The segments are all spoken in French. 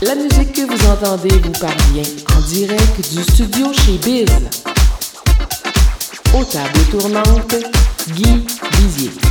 La musique que vous entendez vous parvient en direct du studio chez Biz. Aux tables tournantes, Guy Bizier.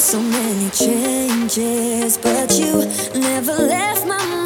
so many changes, but you never left my mind.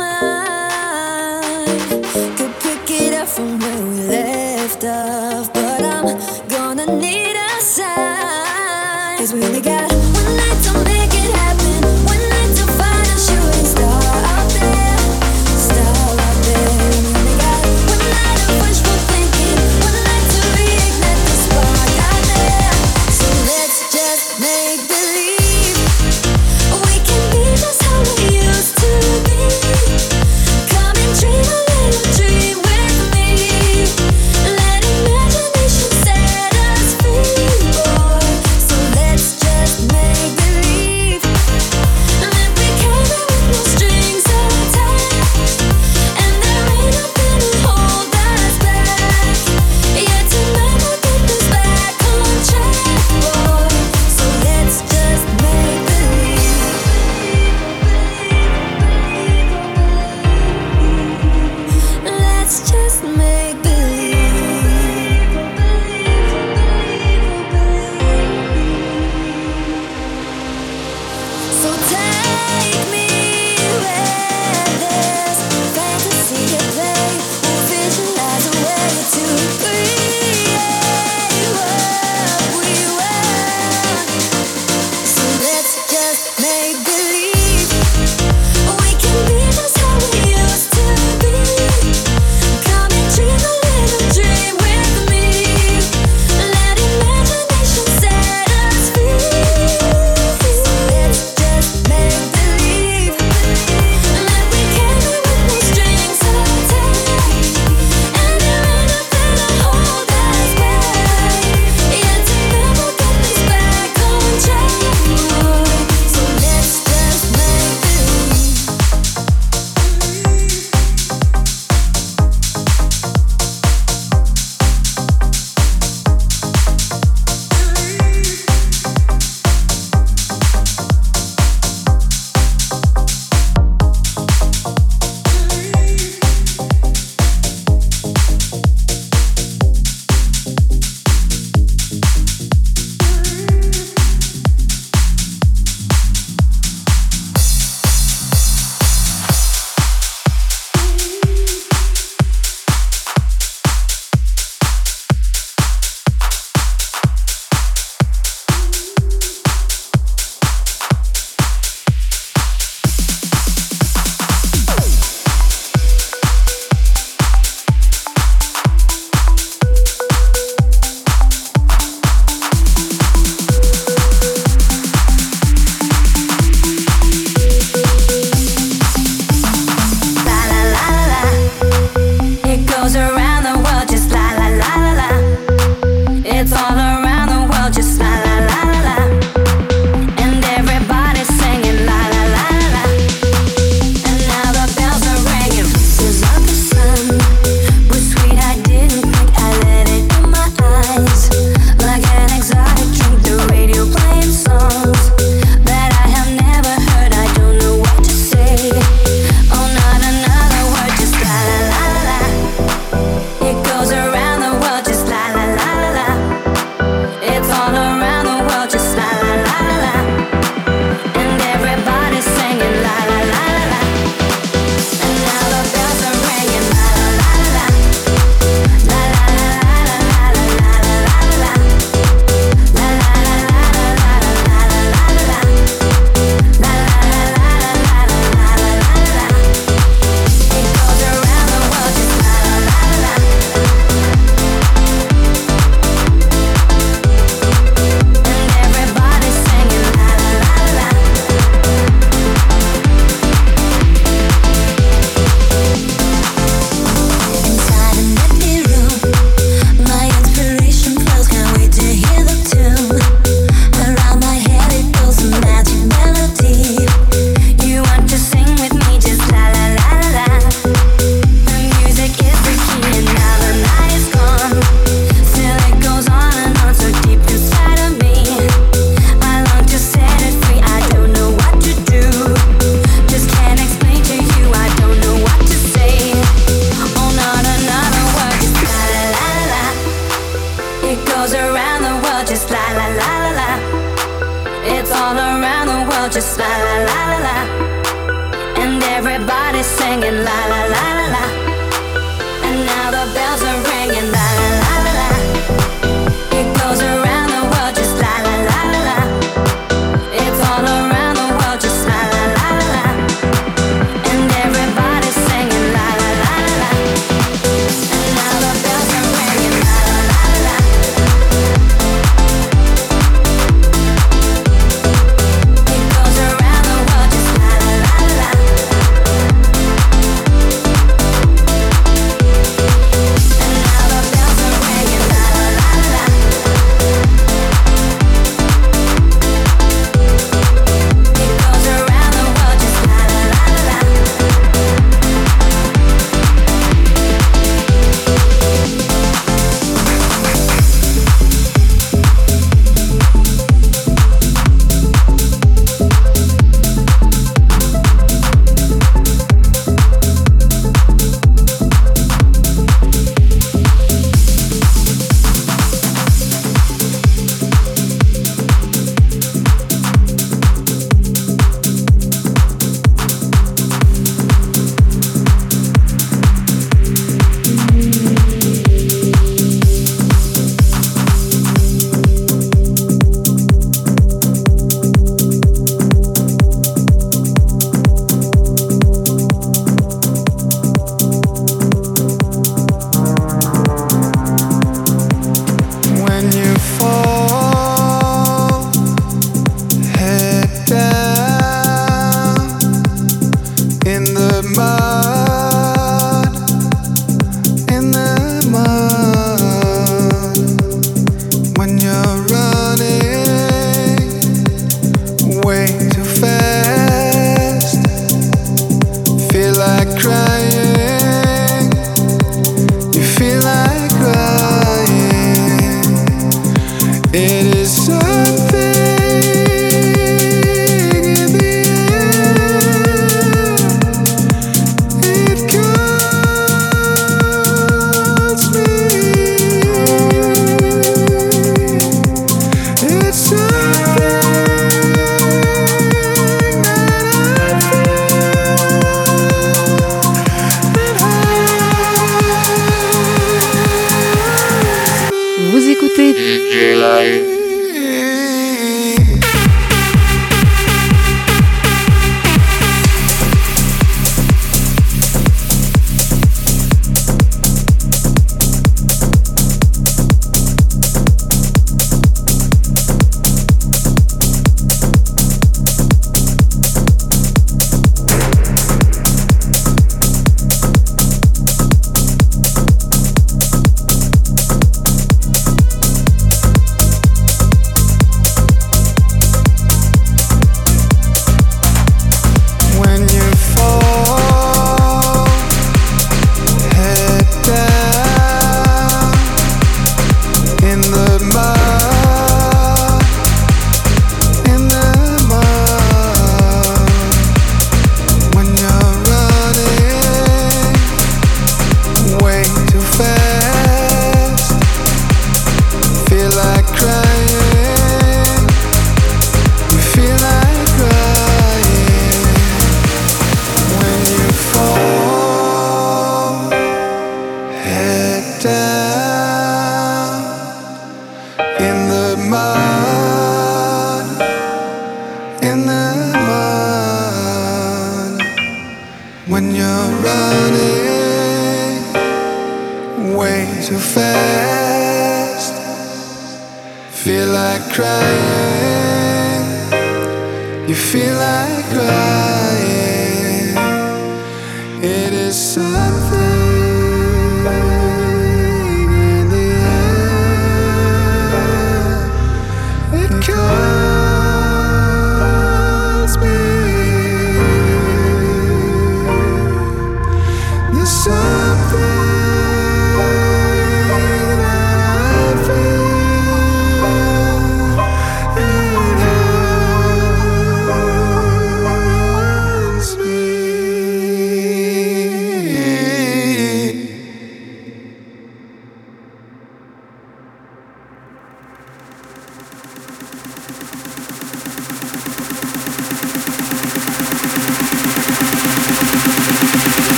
DJ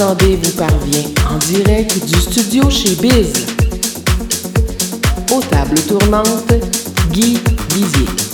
entendez vous parvient en direct du studio chez Biz. Aux tables tournantes, Guy Bizier.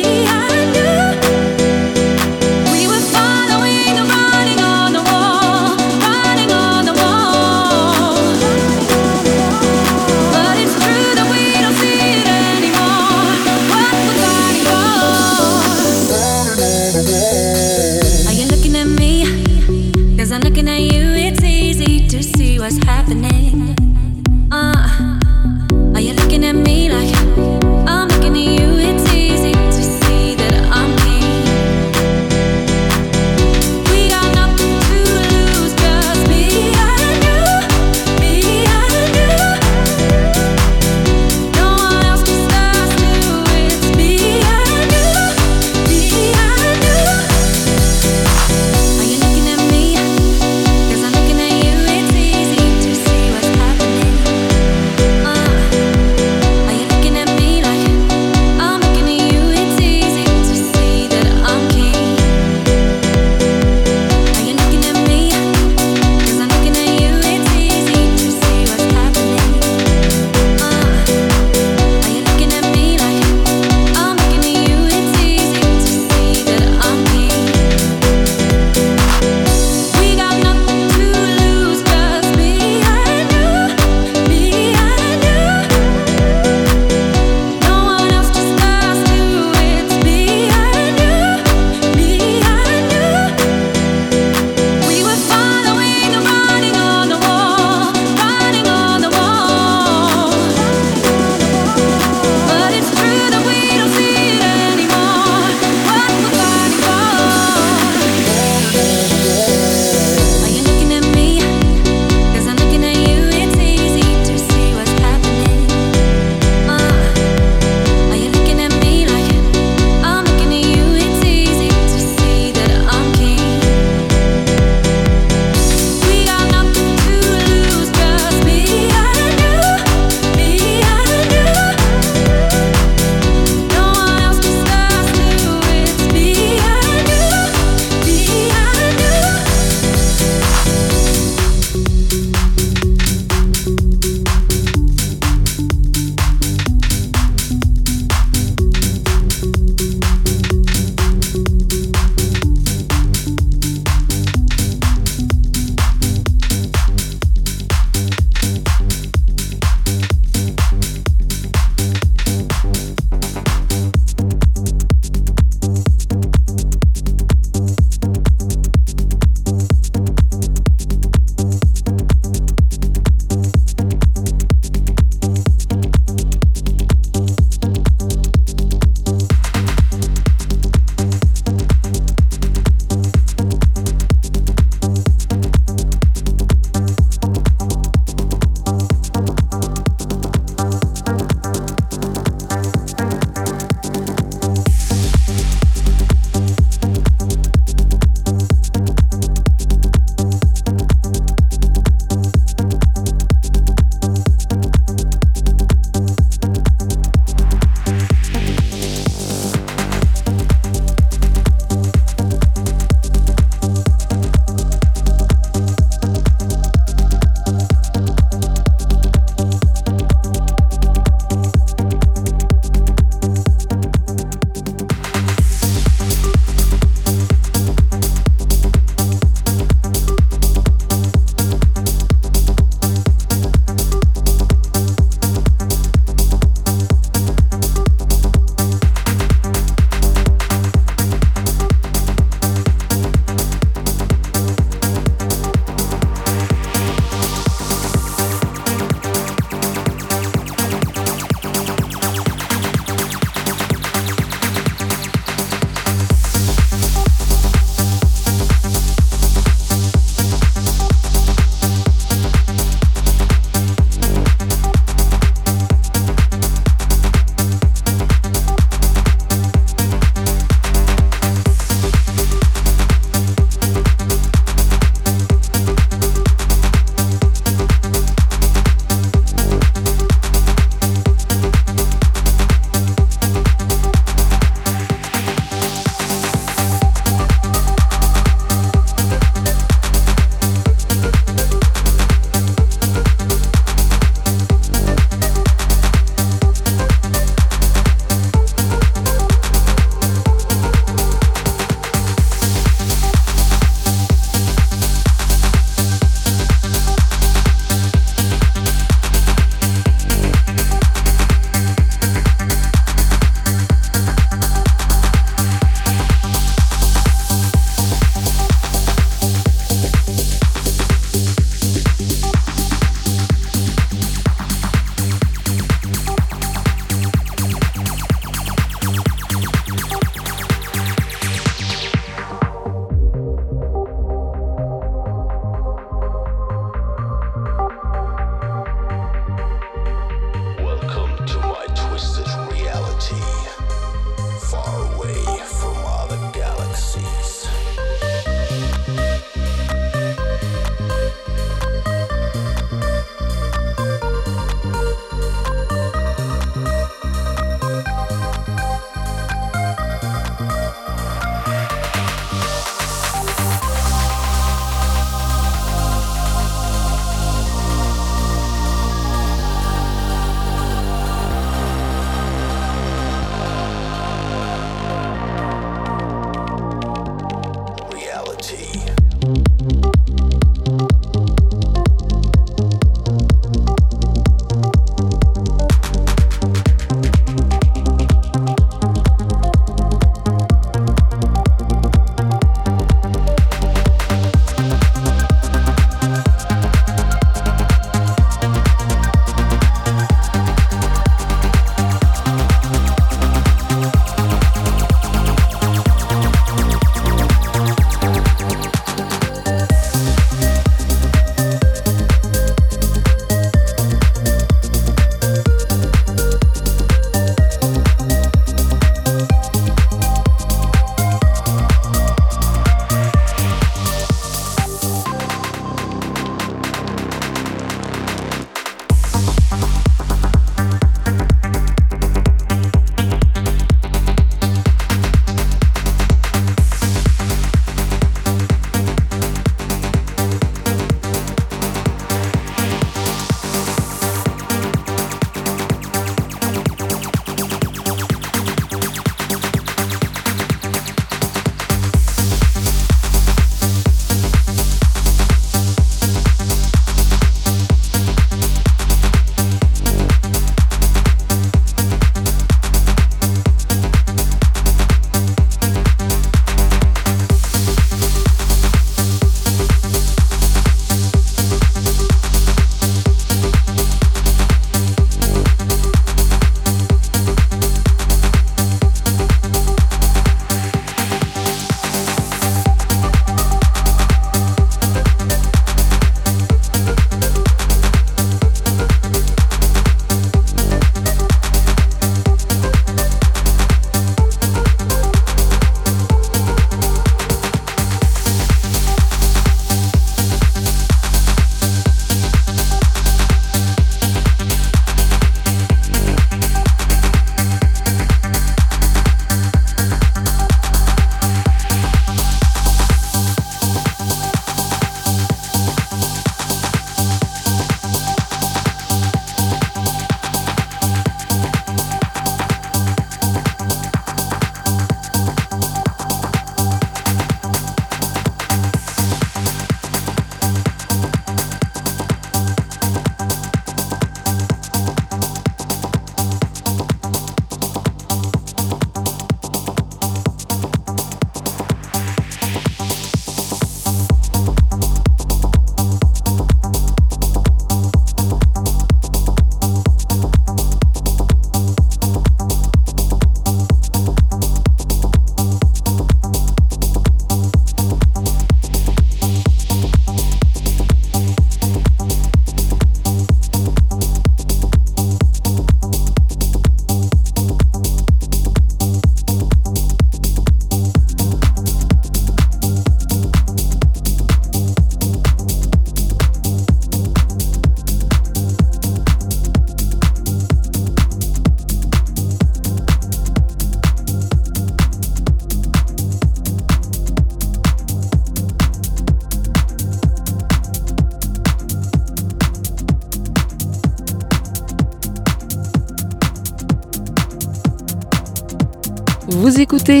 Vous écoutez